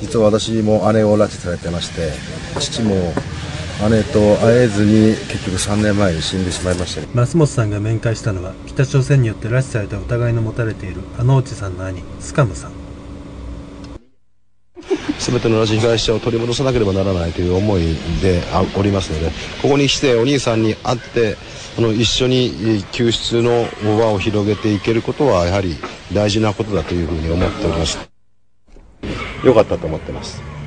実は私も姉を拉致されてまして父も姉と会えずに結局3年前に死んでしまいました。増本さんが面会したのは北朝鮮によって拉致された疑いの持たれているあの内さんの兄スカムさん。全ての拉致被害者を取り戻さなければならないという思いでおりますのでここに来てお兄さんに会ってあの一緒に救出の輪を広げていけることはやはり大事なことだというふうに思っております良かったと思ってます。